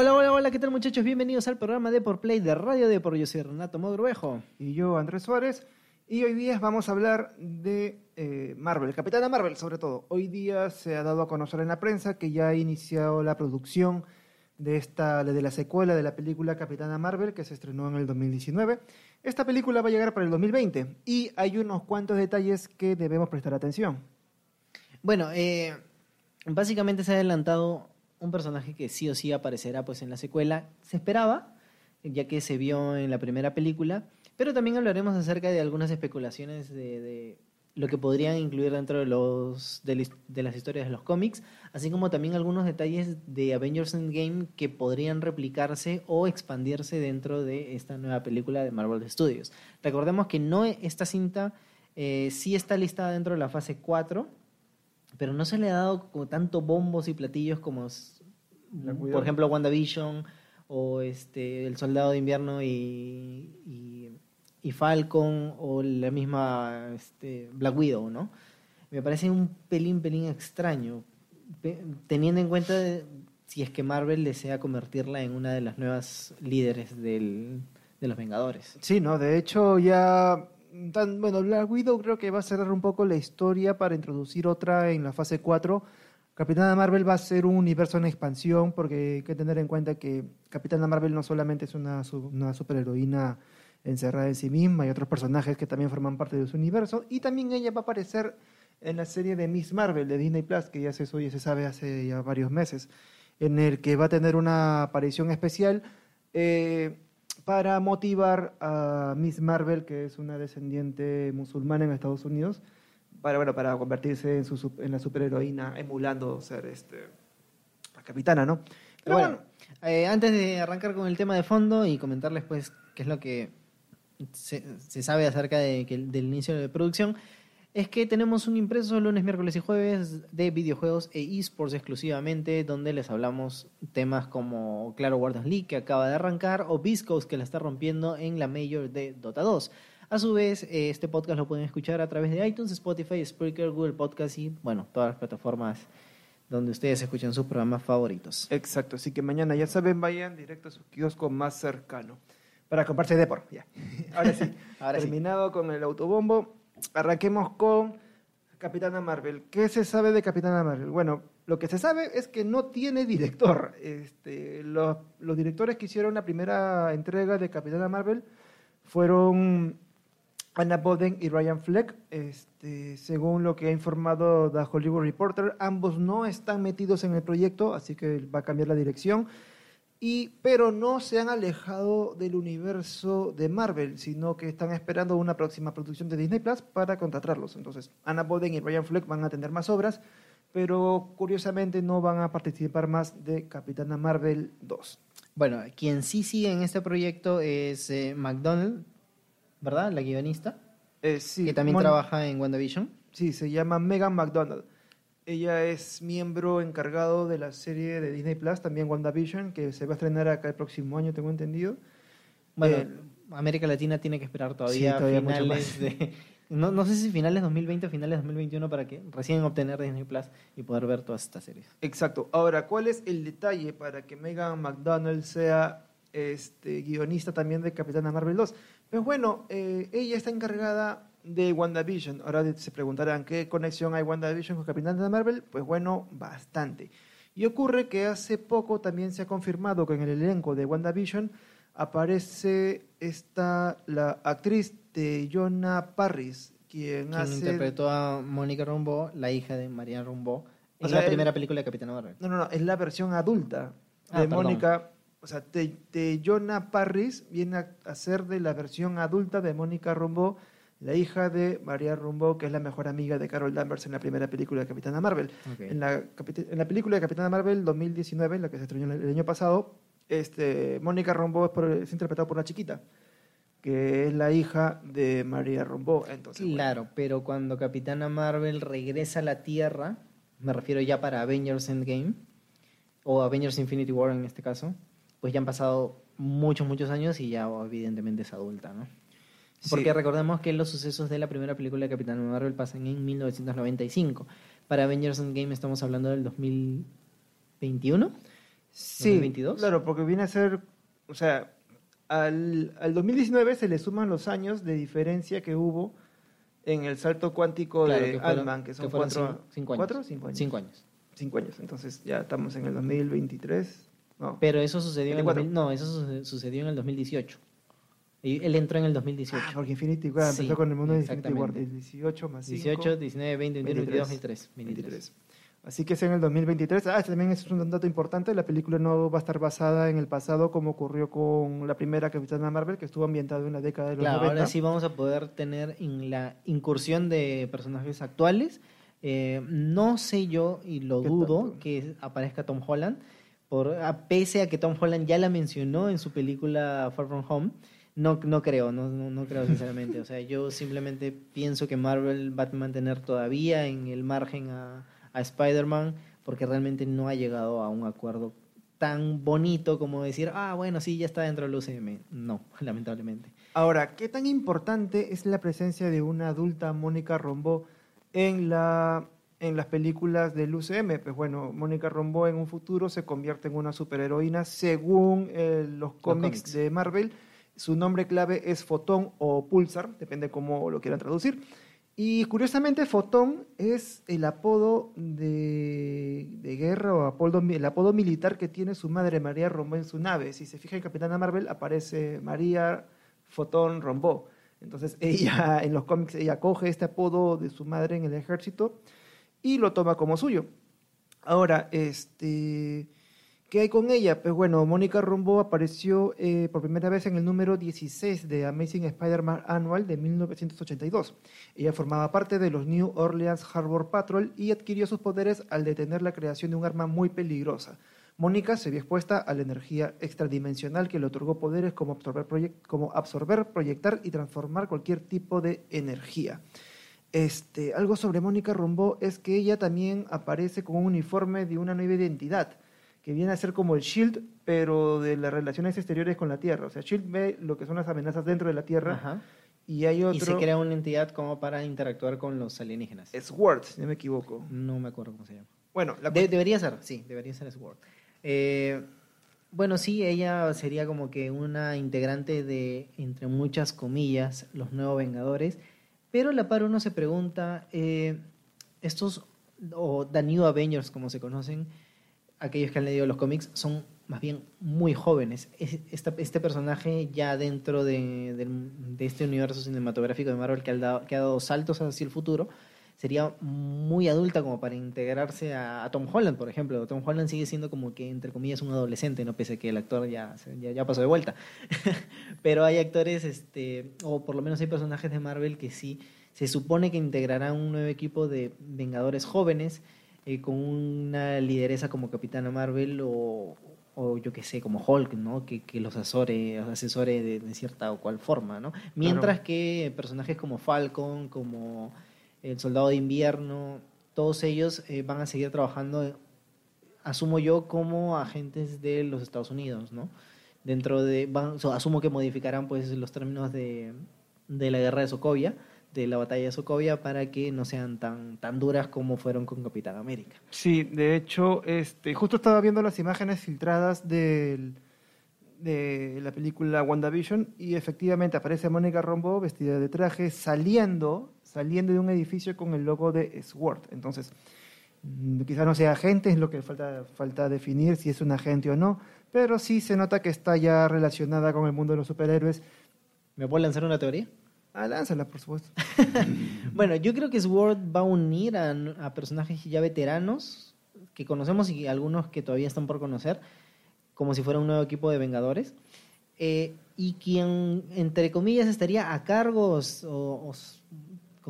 Hola, hola, hola, ¿qué tal muchachos? Bienvenidos al programa de Por Play de Radio Depor. Yo soy Renato Modruejo. Y yo, Andrés Suárez. Y hoy día vamos a hablar de eh, Marvel, Capitana Marvel sobre todo. Hoy día se ha dado a conocer en la prensa que ya ha iniciado la producción de, esta, de la secuela de la película Capitana Marvel que se estrenó en el 2019. Esta película va a llegar para el 2020 y hay unos cuantos detalles que debemos prestar atención. Bueno, eh, básicamente se ha adelantado un personaje que sí o sí aparecerá pues en la secuela. Se esperaba, ya que se vio en la primera película, pero también hablaremos acerca de algunas especulaciones de, lo que podrían incluir dentro de, los, de, las historias de los cómics, así como también algunos detalles de Avengers Endgame que podrían replicarse o expandirse dentro de esta nueva película de Marvel Studios. Recordemos que no esta cinta eh, sí está listada dentro de la fase 4, pero no se le ha dado como tanto bombos y platillos como, por ejemplo, WandaVision o este, El Soldado de Invierno y, y, y Falcon o la misma este, Black Widow, ¿no? Me parece un pelín, pelín extraño, teniendo en cuenta de, si es que Marvel desea convertirla en una de las nuevas líderes del, de los Vengadores. Sí, no, de hecho ya tan, bueno, Black Widow creo que va a cerrar un poco la historia para introducir otra en la fase 4. Capitana Marvel va a ser un universo en expansión porque hay que tener en cuenta que Capitana Marvel no solamente es una, una superheroína encerrada en sí misma, hay otros personajes que también forman parte de su universo y también ella va a aparecer en la serie de Miss Marvel de Disney Plus, que ya se, ya se sabe hace ya varios meses, en el que va a tener una aparición especial. Eh, para motivar a Miss Marvel, que es una descendiente musulmana en Estados Unidos, para, bueno, para convertirse en, su, en la superheroína, emulando ser este, la capitana, ¿no? Pero bueno, eh, antes de arrancar con el tema de fondo y comentarles pues qué es lo que se, se sabe acerca de, que, del inicio de producción, es que tenemos un impreso lunes, miércoles y jueves de videojuegos e esports exclusivamente, donde les hablamos temas como Claro Guardians League, que acaba de arrancar, o Viscos, que la está rompiendo en la Major de Dota 2. A su vez, eh, este podcast lo pueden escuchar a través de iTunes, Spotify, Spreaker, Google Podcast y, bueno, todas las plataformas donde ustedes escuchan sus programas favoritos. Exacto, así que mañana, ya saben, vayan directo a su kiosco más cercano para comprarse Depor. Ya. Ahora sí, Ahora terminado con el autobombo arranquemos con Capitana Marvel. ¿Qué se sabe de Capitana Marvel? Bueno, lo que se sabe es que no tiene director. Este, los, los, directores que hicieron la primera entrega de Capitana Marvel fueron Anna Boden y Ryan Fleck. Este, según lo que ha informado The Hollywood Reporter, ambos no están metidos en el proyecto, así que va a cambiar la dirección y, pero no se han alejado del universo de Marvel, sino que están esperando una próxima producción de Disney Plus para contratarlos. Entonces, Anna Boden y Ryan Fleck van a tener más obras, pero curiosamente no van a participar más de Capitana Marvel 2. Bueno, quien sí sigue en este proyecto es eh, McDonald, ¿verdad? La guionista. Eh, sí. Que también trabaja en WandaVision. Sí, se llama Megan McDonald. Ella es miembro encargado de la serie de Disney Plus, también WandaVision, que se va a estrenar acá el próximo año, tengo entendido. Bueno, eh, América Latina tiene que esperar todavía, finales de... No, no sé si finales 2020 o finales 2021 para que recién obtener Disney Plus y poder ver todas estas series. Exacto. Ahora, ¿cuál es el detalle para que Megan McDonald sea este, guionista también de Capitana Marvel 2? Pues bueno, eh, ella está encargada de WandaVision. Ahora se preguntarán, ¿qué conexión hay WandaVision con Capitán de Marvel? Pues bueno, bastante. Y ocurre que hace poco también se ha confirmado que en el elenco de WandaVision aparece esta, la actriz de Jonah Parris, quien, quien interpretó a Mónica Rumbo, la hija de María Rumbo, en la primera película de Capitán Marvel. No, no, no, es la versión adulta de ah, Mónica. O sea, de, de Jonah Parris viene a, ser de la versión adulta de Mónica Rumbo la hija de María Rumbo, que es la mejor amiga de Carol Danvers en la primera película de Capitana Marvel. En, la, en, la, película de Capitana Marvel 2019, la que se estrenó el año pasado, este, Mónica Rumbo es, interpretada por una chiquita, que es la hija de María Rumbo. Entonces, claro, pero cuando Capitana Marvel regresa a la Tierra, me refiero ya para Avengers Endgame, o Avengers Infinity War en este caso, pues ya han pasado muchos, muchos años y ya evidentemente es adulta, ¿no? Porque recordemos que los sucesos de la primera película de Capitán Marvel pasan en 1995. Para Avengers Endgame estamos hablando del 2021. Sí, 2022. claro, porque viene a ser, o sea, al, al 2019 se le suman los años de diferencia que hubo en el salto cuántico de Altman, que son cuatro, cinco, años. ¿cuatro? Cinco años. Cinco años. Cinco años. Entonces ya estamos en el 2023. No. Pero eso sucedió en el, no, eso sucedió en el 2018. Y él entró en el 2018. Ah, porque Infinity War empezó con el mundo de Infinity War. 18 más 5. 18, 19, 20, 21, 22, 23. 23. Así que es en el 2023. Ah, este también es un dato importante. La película no va a estar basada en el pasado como ocurrió con la primera Capitana Marvel, que estuvo ambientada en la década de los claro, ahora sí vamos a poder tener en la incursión de personajes actuales. Eh, no sé yo, y lo dudo, que aparezca Tom Holland, por, pese a que Tom Holland ya la mencionó en su película Far From Home. No, no creo, no, no, creo sinceramente. O sea, yo simplemente pienso que Marvel va a mantener todavía en el margen a a Spider-Man porque realmente no ha llegado a un acuerdo tan bonito como decir, ah, bueno, sí, ya está dentro del UCM. No, lamentablemente. Ahora, ¿qué tan importante es la presencia de una adulta Mónica Rombó en, la, en las películas del UCM? Pues bueno, Mónica Rombó en un futuro se convierte en una superheroína según eh, los, cómics de Marvel. Su nombre clave es Fotón o Pulsar, depende cómo lo quieran traducir. Y curiosamente, Fotón es el apodo de, guerra o apodo, el apodo militar que tiene su madre María Rombó en su nave. Si se fija en Capitana Marvel, aparece María Fotón Rombó. Entonces, ella en los cómics, ella coge este apodo de su madre en el ejército y lo toma como suyo. Ahora, este ¿Qué hay con ella? Pues bueno, Mónica Rombo apareció eh, por primera vez en el número 16 de Amazing Spider-Man Annual de 1982. Ella formaba parte de los New Orleans Harbor Patrol y adquirió sus poderes al detener la creación de un arma muy peligrosa. Mónica se vio expuesta a la energía extradimensional que le otorgó poderes como absorber, como absorber proyectar y transformar cualquier tipo de energía. Este, algo sobre Mónica Rombo es que ella también aparece con un uniforme de una nueva identidad que viene a ser como el Shield, pero de las relaciones exteriores con la Tierra. O sea, Shield ve lo que son las amenazas dentro de la Tierra. Y hay otro... Y se crea una entidad como para interactuar con los alienígenas. Sword, si no me equivoco. No me acuerdo cómo se llama. Bueno, debería ser, sí, debería ser Sword. Eh, bueno, sí, ella sería como que una integrante de, entre muchas comillas, los nuevos Vengadores. Pero la par uno se pregunta, eh, estos, o The New Avengers como se conocen, aquellos que han leído los cómics son más bien muy jóvenes. este personaje ya dentro de, este universo cinematográfico de Marvel que ha, dado, que ha dado saltos hacia el futuro, sería muy adulta como para integrarse a, Tom Holland, por ejemplo. Tom Holland sigue siendo como que, entre comillas, un adolescente, no pese a que el actor ya, ya, pasó de vuelta. Pero hay actores, este, o por lo menos hay personajes de Marvel que sí se supone que integrarán un nuevo equipo de Vengadores jóvenes eh, con una lideresa como Capitana Marvel o, o yo qué sé, como Hulk, ¿no? Que, que los asesore, asesore de, cierta o cual forma, ¿no? Mientras que personajes como Falcon, como el Soldado de Invierno, todos ellos eh, van a seguir trabajando, asumo yo, como agentes de los Estados Unidos, ¿no? Dentro de, van, asumo que modificarán pues los términos de, de la guerra de Sokovia, de la batalla de Sokovia para que no sean tan, tan duras como fueron con Capitán América. Sí, de hecho, este, justo estaba viendo las imágenes filtradas del, de la película WandaVision y efectivamente aparece Mónica Rombo vestida de traje saliendo, saliendo de un edificio con el logo de SWORD. Entonces, mm, quizás no sea agente, es lo que falta, falta definir si es un agente o no, pero sí se nota que está ya relacionada con el mundo de los superhéroes. ¿Me puedo lanzar una teoría? Ah, lánzala, por supuesto. bueno, yo creo que Sword va a unir a, personajes ya veteranos que conocemos y algunos que todavía están por conocer, como si fuera un nuevo equipo de Vengadores. Eh, y quien, entre comillas, estaría a cargo o,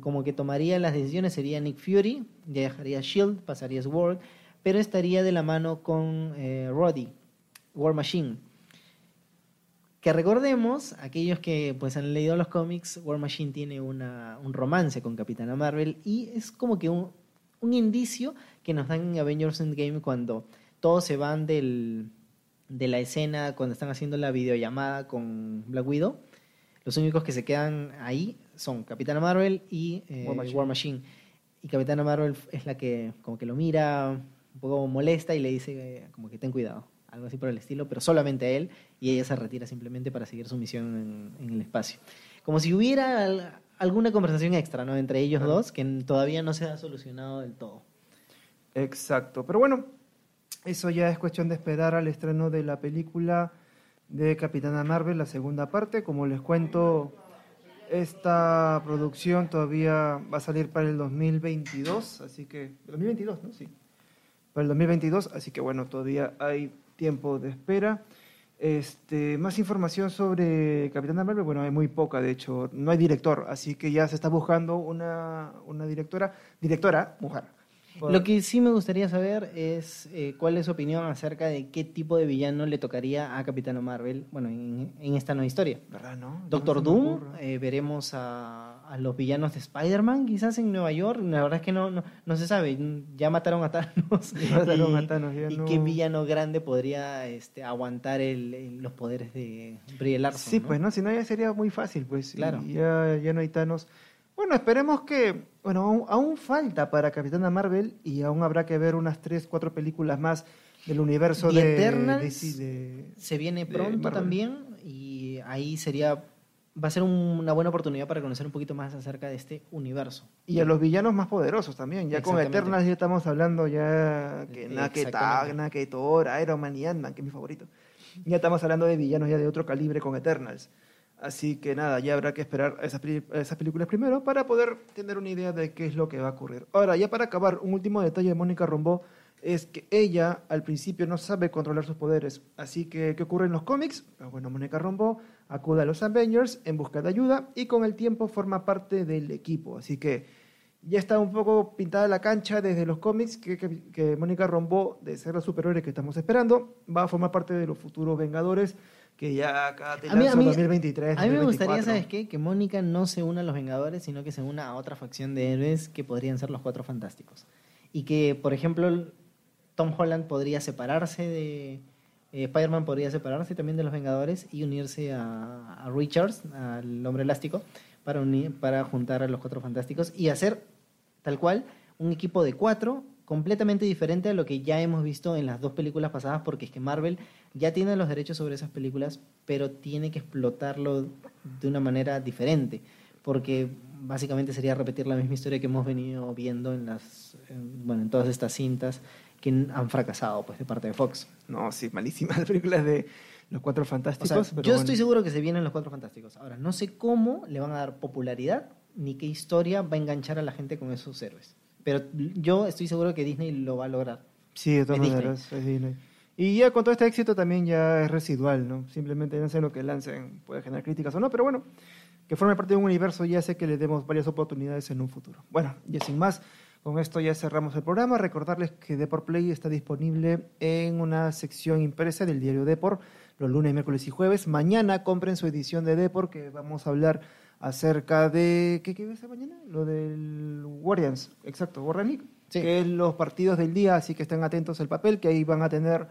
como que tomaría las decisiones sería Nick Fury, ya dejaría Shield, pasaría Sword, pero estaría de la mano con eh, Roddy, War Machine que recordemos, aquellos que pues han leído los cómics, War Machine tiene una, un romance con Capitana Marvel y es como que un, un, indicio que nos dan en Avengers Endgame cuando todos se van del, de la escena, cuando están haciendo la videollamada con Black Widow. Los únicos que se quedan ahí son Capitana Marvel y eh, War, Machine. Y Capitana Marvel es la que como que lo mira un poco molesta y le dice como que ten cuidado algo así por el estilo, pero solamente a él, y ella se retira simplemente para seguir su misión en, el espacio. Como si hubiera alguna conversación extra, ¿no? Entre ellos dos, que todavía no se ha solucionado del todo. Exacto, pero bueno, eso ya es cuestión de esperar al estreno de la película de Capitana Marvel, la segunda parte. Como les cuento, esta producción todavía va a salir para el 2022, así que... 2022, ¿no? Sí. Para el 2022, así que bueno, todavía hay tiempo de espera. Este, más información sobre Capitana Marvel, bueno, hay muy poca, de hecho, no hay director, así que ya se está buscando una, una directora, directora, mujer, lo que sí me gustaría saber es eh, cuál es su opinión acerca de qué tipo de villano le tocaría a Capitano Marvel, bueno, en, esta nueva historia. ¿Verdad, no? Doctor Doom, eh, veremos a, los villanos de Spider-Man quizás en Nueva York, la verdad es que no, no, se sabe, ya mataron a Thanos. mataron a Thanos y qué villano grande podría este, aguantar los poderes de Brie Larson. Sí, pues, ¿no? Si no, ya sería muy fácil, pues. Claro. Ya, ya no hay Thanos. Bueno, esperemos que, bueno, aún, falta para Capitana Marvel y aún habrá que ver unas tres, cuatro películas más del universo de, Eternals se viene pronto también y ahí sería va a ser una buena oportunidad para conocer un poquito más acerca de este universo. Y a los villanos más poderosos también. Ya con Eternals ya estamos hablando ya que Naketag, Naketor, Iron Man y Ant-Man, que es mi favorito. Ya estamos hablando de villanos ya de otro calibre con Eternals. Así que nada, ya habrá que esperar esas, esas películas primero para poder tener una idea de qué es lo que va a ocurrir. Ahora, ya para acabar, un último detalle de Mónica Rombó es que ella al principio no sabe controlar sus poderes. Así que, ¿qué ocurre en los cómics? Pues bueno, Mónica Rombó acude a los Avengers en busca de ayuda y con el tiempo forma parte del equipo. Así que ya está un poco pintada la cancha desde los cómics que, que, Mónica Rombó, de ser la superhéroe que estamos esperando, va a formar parte de los futuros Vengadores que ya acá te a mí, 2023. A mí me gustaría, ¿sabes qué? Que Mónica no se una a los Vengadores, sino que se una a otra facción de héroes que podrían ser los Cuatro Fantásticos. Y que, por ejemplo, Tom Holland podría separarse de... Eh, Spider-Man podría separarse también de los Vengadores y unirse a, Richards, al Hombre Elástico, para, unir, para juntar a los Cuatro Fantásticos y hacer tal cual un equipo de cuatro completamente diferente a lo que ya hemos visto en las dos películas pasadas, porque es que Marvel ya tiene los derechos sobre esas películas, pero tiene que explotarlo de una manera diferente, porque básicamente sería repetir la misma historia que hemos venido viendo en las bueno, en todas estas cintas que han fracasado pues de parte de Fox. No, sí, malísimas las películas de los Cuatro Fantásticos. yo estoy seguro que se vienen los Cuatro Fantásticos. Ahora, no sé cómo le van a dar popularidad ni qué historia va a enganchar a la gente con esos héroes. Pero yo estoy seguro que Disney lo va a lograr. Sí, de todas maneras, es Disney. Y ya con todo este éxito también ya es residual, ¿no? Simplemente no sé lo que lancen, puede generar críticas o no, pero bueno, que forme parte de un universo ya sé que le demos varias oportunidades en un futuro. Bueno, y sin más, con esto ya cerramos el programa. Recordarles que Deport Play está disponible en una sección impresa del diario Deport los lunes, miércoles y jueves. Mañana compren su edición de Deport que vamos a hablar acerca de. ¿Qué, qué a mañana? Lo del Guardians, exacto, Warren League, que es los partidos del día, así que estén atentos al papel, que ahí van a tener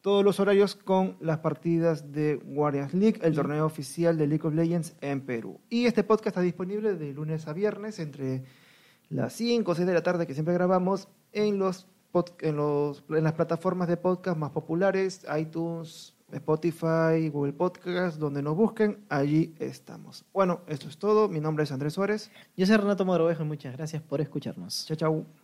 todos los horarios con las partidas de Guardians League, el torneo oficial de League of Legends en Perú. Y este podcast está disponible de lunes a viernes entre las 5 o 6 de la tarde que siempre grabamos en los en, los, en las plataformas de podcast más populares, iTunes, Spotify, Google Podcast, donde nos busquen, allí estamos. Bueno, esto es todo. Mi nombre es Andrés Suárez. Yo soy Renato Morovejo y muchas gracias por escucharnos. Chao, chao.